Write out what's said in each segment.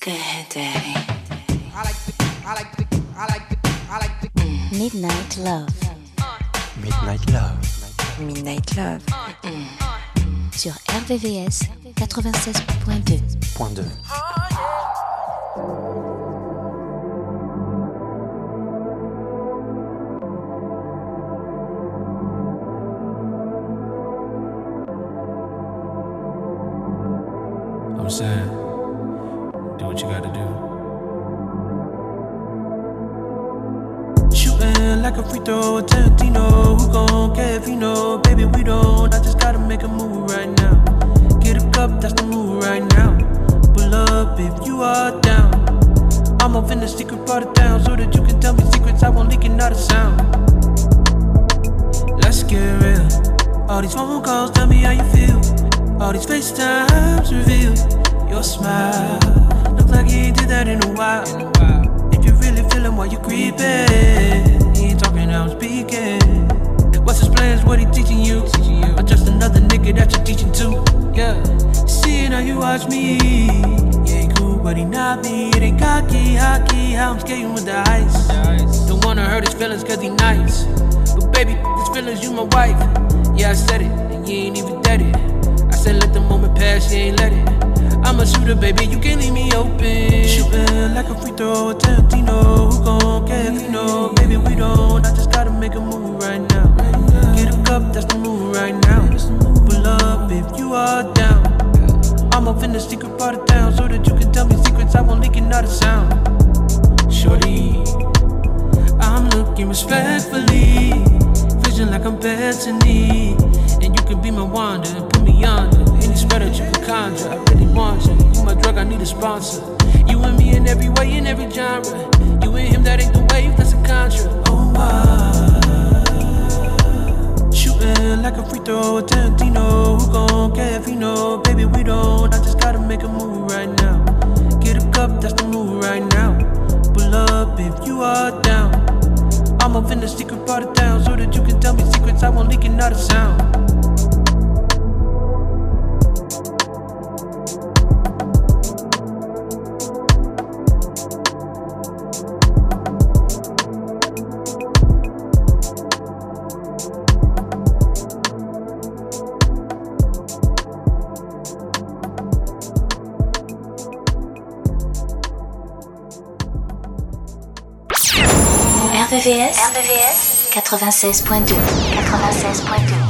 Good day. Midnight Love. Midnight Love. Midnight Love. Sur RVVS 96.2. Point 2. I'm saying, throw, a Tarantino. Who gon' care if you know? Baby, we don't. I just gotta make a move right now. Get a cup, that's the move right now. Pull up if you are down. I'm off in the secret part of town so that you can tell me secrets. I won't leak it, not a sound. Let's get real. All these phone calls tell me how you feel. All these FaceTimes reveal your smile. Look like you ain't did that in a while. If you're really feeling while you creeping, he I'm speaking. What's his plans? What he teaching you? Or just another nigga that you're teaching to? Yeah. Seeing how you watch me. You ain't cool, but he not me. It ain't cocky, hockey. How I'm skating with the ice. Don't wanna hurt his feelings cause he nice. But baby, his feelings, you my wife. Yeah, I said it, and you ain't even dead it. I said let the moment pass, you ain't let it. I'm a shooter, baby, you can't leave me open. Shooting like a free throw, a Tarantino. Who gon' if you know? Baby, we don't. I just gotta make a move right now. Get a cup, that's the move right now. Pull up if you are down. I'm off in the secret part of town so that you can tell me secrets. I won't leak it, not a sound. Shorty, I'm looking respectfully. Vision like I'm Bethany. And you can be my wonder put me under. That you conjure, I really want you. You my drug, I need a sponsor. You and me in every way, in every genre. You and him, that ain't the wave, that's a contra. Oh, wow. Ah. Shooting like a free throw, Tarantino. Who gon' care if you know? Baby, we don't. I just gotta make a move right now. Get a cup, that's the move right now. Pull up if you are down. I'm off in the secret part of town so that you can tell me secrets. I won't leak it, not a sound. RVVS, RVVS 96.2. 96.2.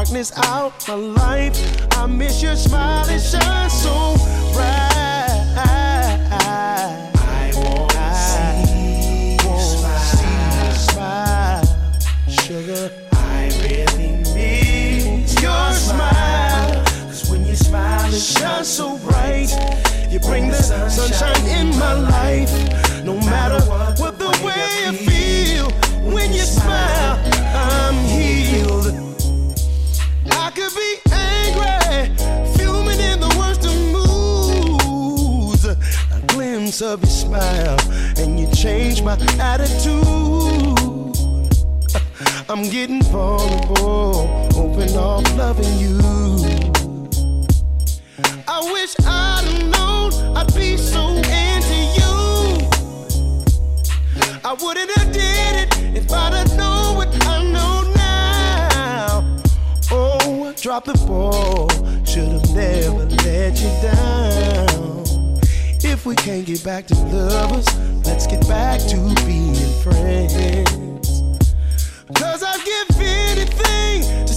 darkness out my life. I miss your smile, it shines so bright. sugar. I really miss your, when you smile, it shines so bright. You bring the sunshine, sunshine in my life. No matter what. of your smile, and you changed my attitude. I'm getting vulnerable, open off loving you. I wish I'd known I'd be so into you. I wouldn't have did it if I'd have known what I know now. Oh, drop the ball, should have never let you down. If we can't get back to lovers, let's get back to being friends. Cause I'd give anything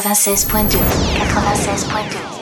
96.2 96.2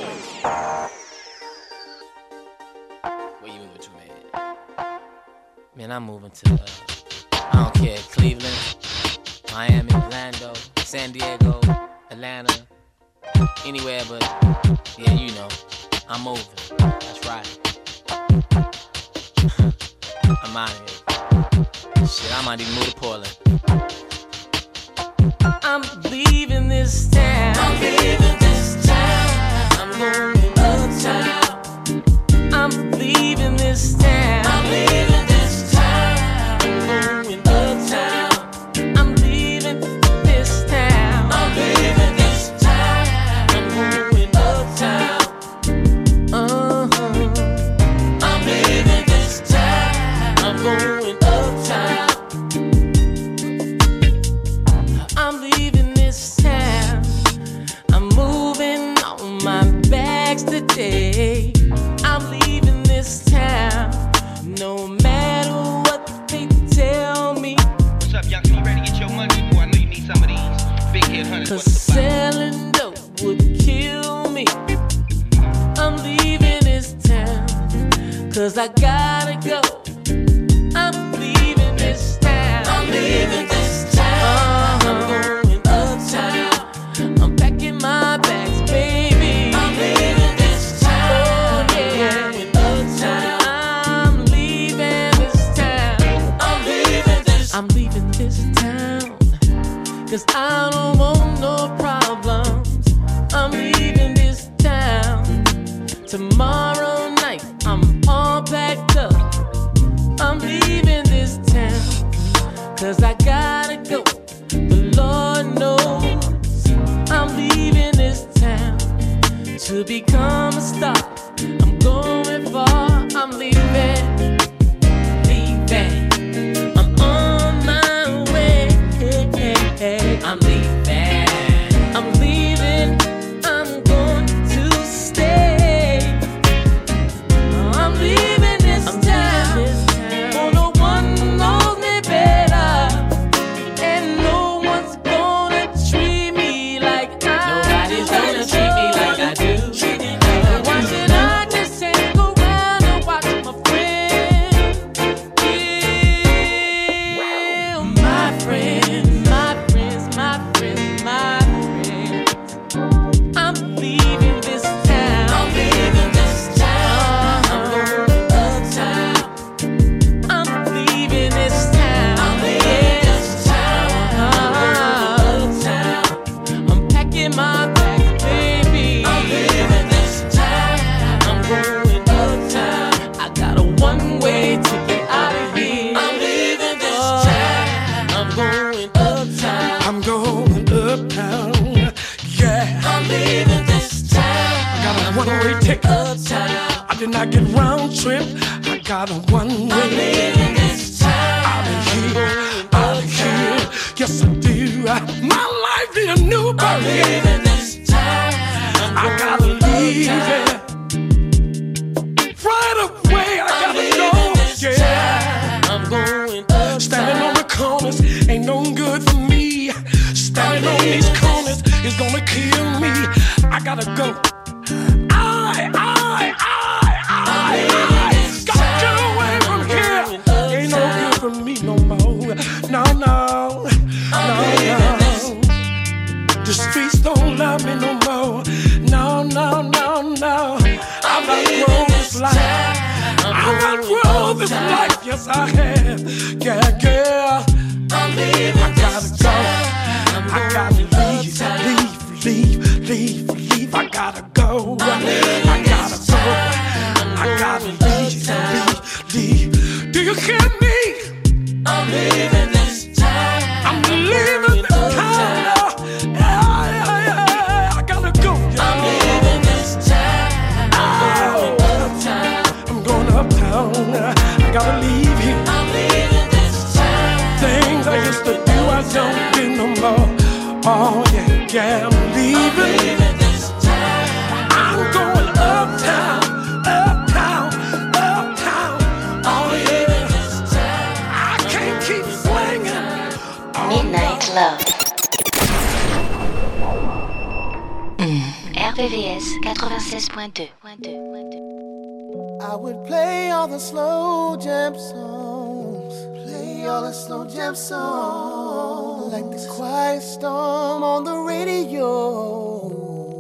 96.2. I would play all the slow jam songs, play all the slow jam songs, like the quiet storm on the radio.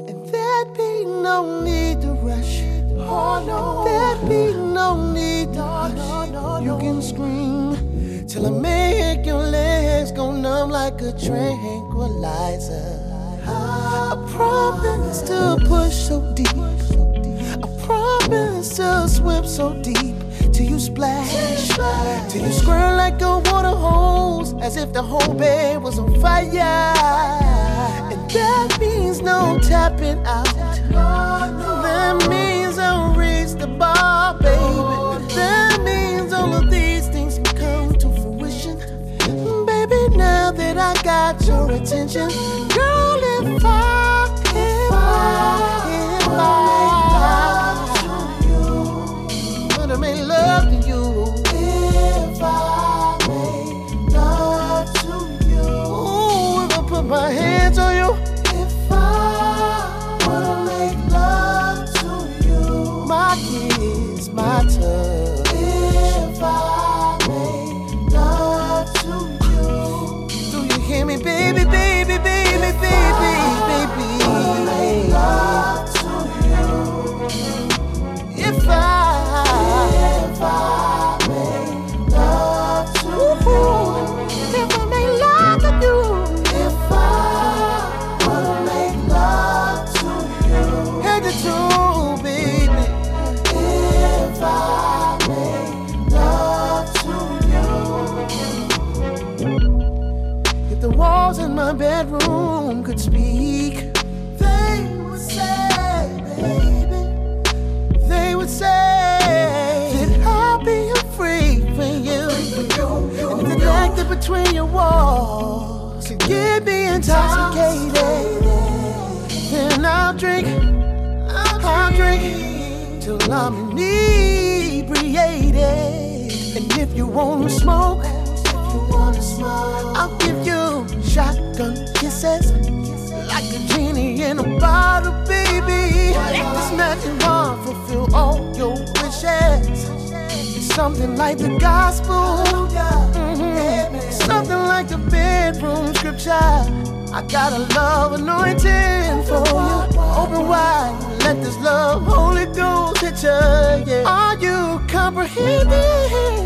And there'd be no need to rush. Oh no, there'd be no need to oh, rush. You can scream till I make your legs go numb like a tranquilizer. I promise to push so deep. To swim so deep till you splash, till you squirt like a water hose, as if the whole bed was on fire. And that means no tapping out. That means I'll reach the bar, baby. That means all of these things can come to fruition. Baby, now that I got your attention, girl, if I, if I, if I, you wanna smoke, if you wanna smoke, I'll give you shotgun kisses like a genie in a bottle, baby. This magic wand fulfill all your wishes. It's something like the gospel, Mhm. something like the bedroom scripture. I got a love anointing for you. Open wide, let this love Holy Ghost hit you. Yeah. Are you comprehending?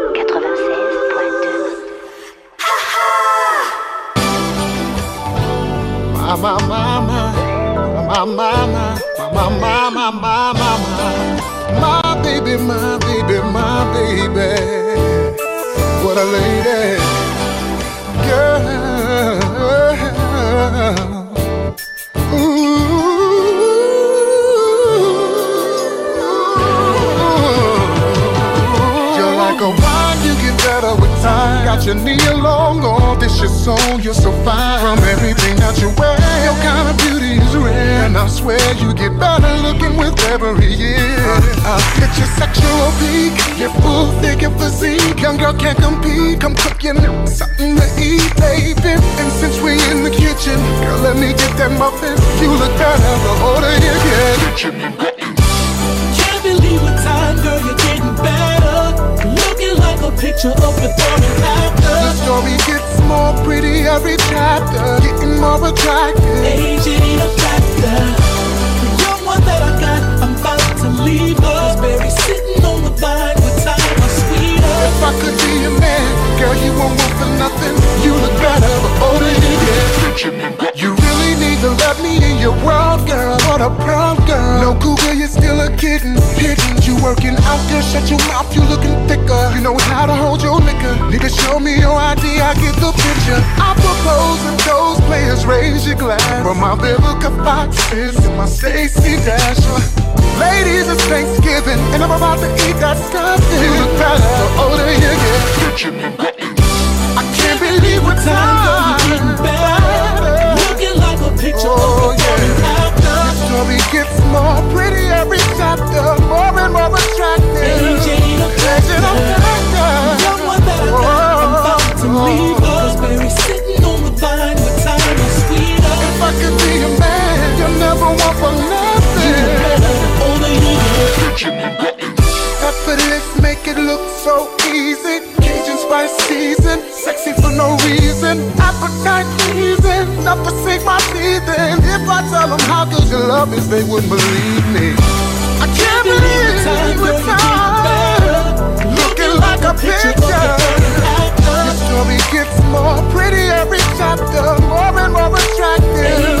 progeny along. All this your soul, you're so fine. From everything that you wear, your kind of beauty is rare. And I swear you get better looking with every year. Uh, uh, it's your sexual peak, your full figure physique. Young girl can't compete. Come cook you something to eat, baby. And since we in the kitchen, girl, let me get that muffin. You look better the older you get. Can't believe what time, girl. Looking like a picture of before and after. The story gets more pretty every chapter, getting more attractive. Age ain't a factor. The young one that I got, I'm about to leave her. Berry sitting on the vine with time was sweeter. If I could be your man, girl, you won't want for nothing. You look better the older you get. You to let me in your world, girl. What a proud girl. No cougar, you're still a kitten. Hidden, you working out, girl. Shut your mouth, you looking thicker. You know how to hold your liquor. To show me your ID, I get the picture. I propose and those players raise your glass. From my Vivica Foxes to my Stacey Dashes. Ladies, it's Thanksgiving, and I'm about to eat that stuff. You look better the older you get. I can't believe what Time, Oh, yeah. The story gets more pretty every chapter, more and more attractive. Age ain't a Age ain't a factor. Young one that I got, I'm about oh. to leave sitting on the vine with time was sweeter. If I could be a man, you'll never want for nothing. Better the older you get. Effortless, make it look so easy. Spice season, sexy for no reason. Appetite pleasing, not sink my teeth in. If I tell them how good your love is, they wouldn't believe me. I can't believe Time, girl, with you're time. Looking like a Picture picture. of before and after. Your story gets more pretty every chapter, more and more attractive.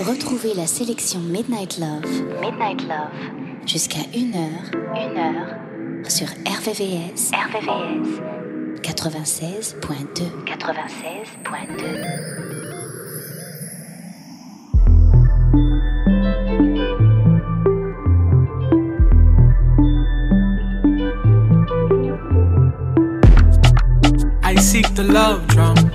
Retrouvez la sélection Midnight Love. Midnight Love. Jusqu'à 1h. 1h. Sur RVVS. RVVS. 96.2. 96.2. seek the love drum.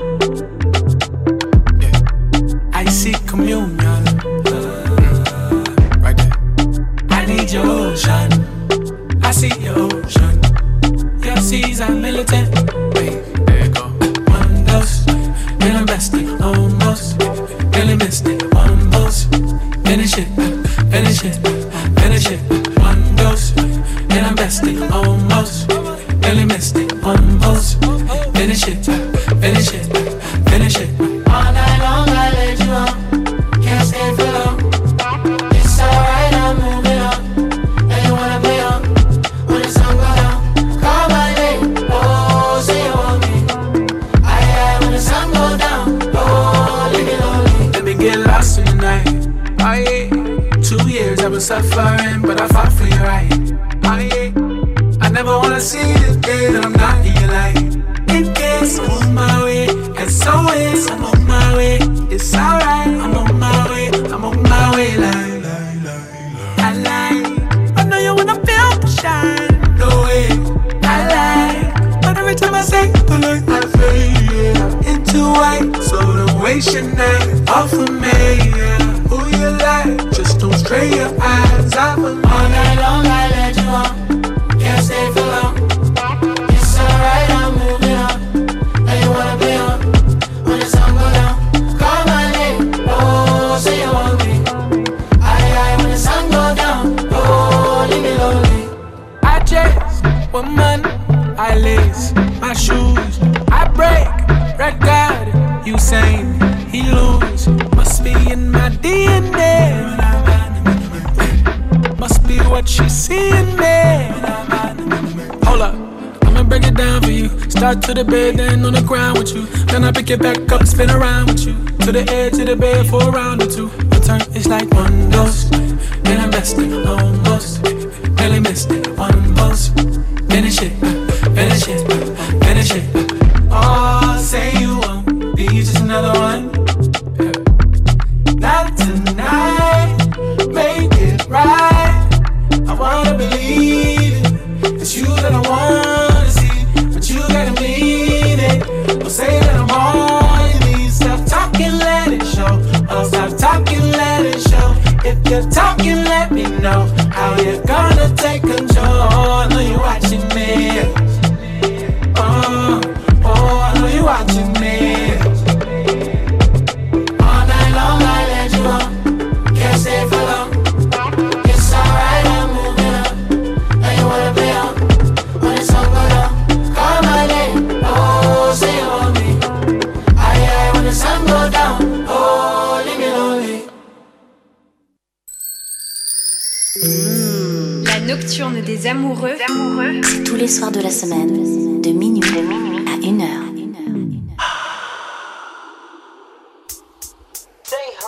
to the bed, then on the ground with you. Then I pick it back up, spin around with you. To the edge of the bed for a round or two. My turn is like one dose. Then I'm resting.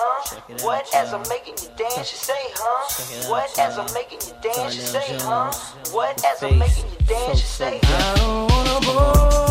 huh? What as I'm making you dance, you say, huh? What as I'm making you dance, you say, huh? What as I'm making you dance, you say, huh?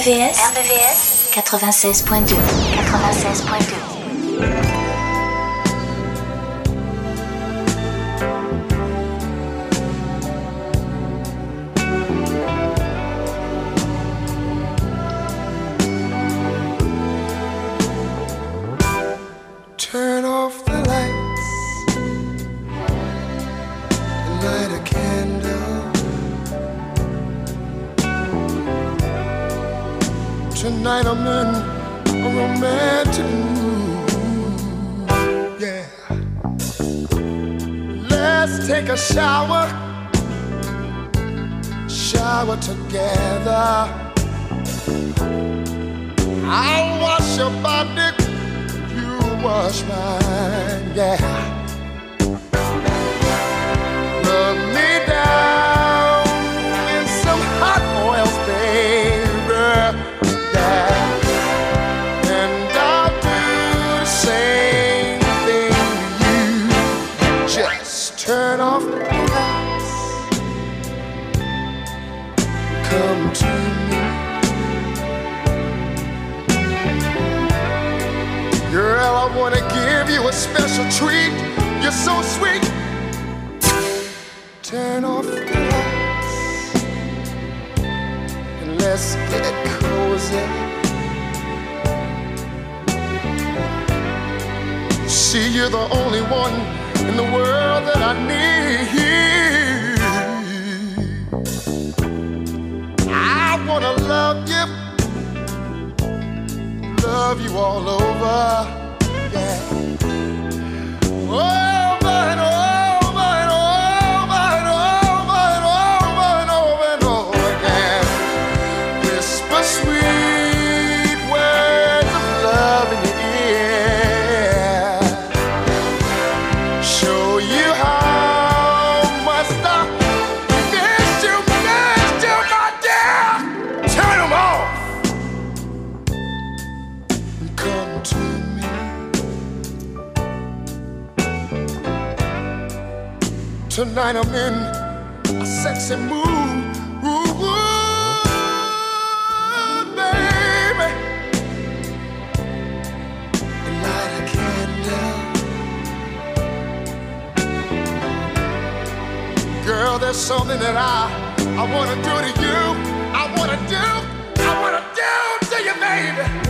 RVVS, RVVS 96.2 96.2 Tonight I'm in a romantic mood. Yeah. Let's take a shower, shower together. I'll wash your body You wash mine, yeah. Rub me down a treat. You're so sweet. Turn off the lights and let's get cozy. See, you're the only one in the world that I need. I wanna love you love you all over. Tonight I'm in a sexy mood. Ooh, ooh, baby. Light a candle. Girl, there's something that I I wanna do to you. I wanna do, I wanna do to you, baby.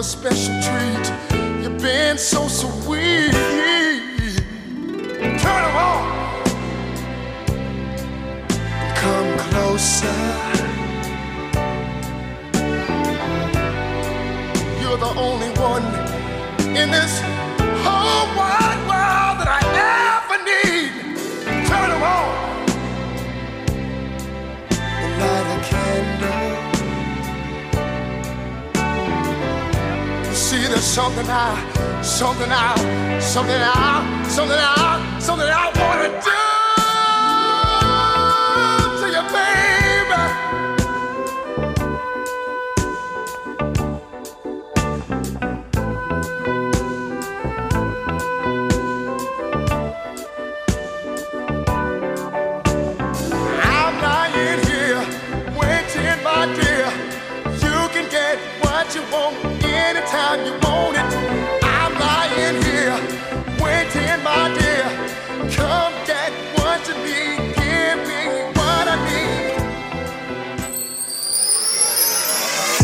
A special treat. You've been so sweet. Turn 'em on. Come closer. You're the only one in this something I, something I, something I, something I, something I wanna do to you, baby. I'm lying here, waiting, my dear. You can get what you want anytime you want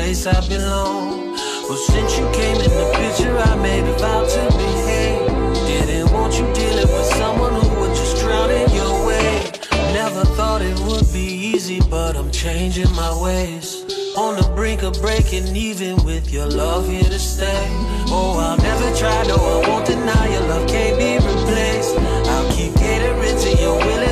place I belong. Well, since you came in the picture, I made a vow to behave. Didn't want you dealing with someone who would just drown in your way. Never thought it would be easy, but I'm changing my ways. On the brink of breaking even with your love here to stay. Oh, I'll never try, no, I won't deny your love can't be replaced. I'll keep catering to your will.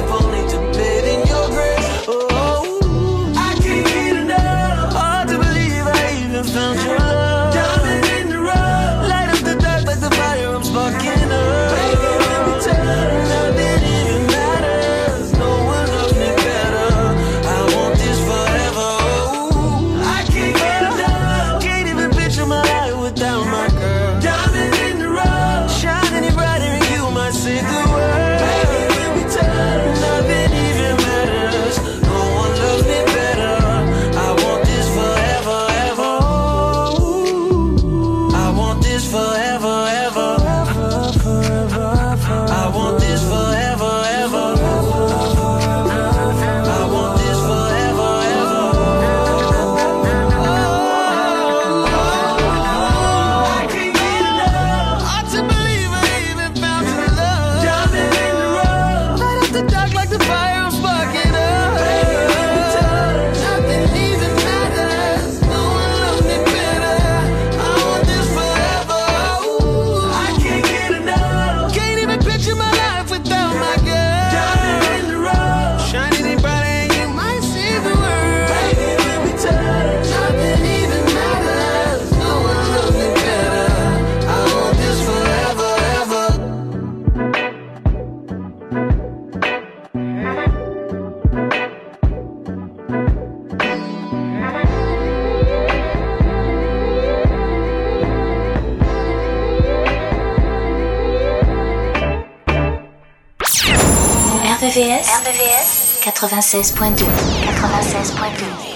96.2. 96.2.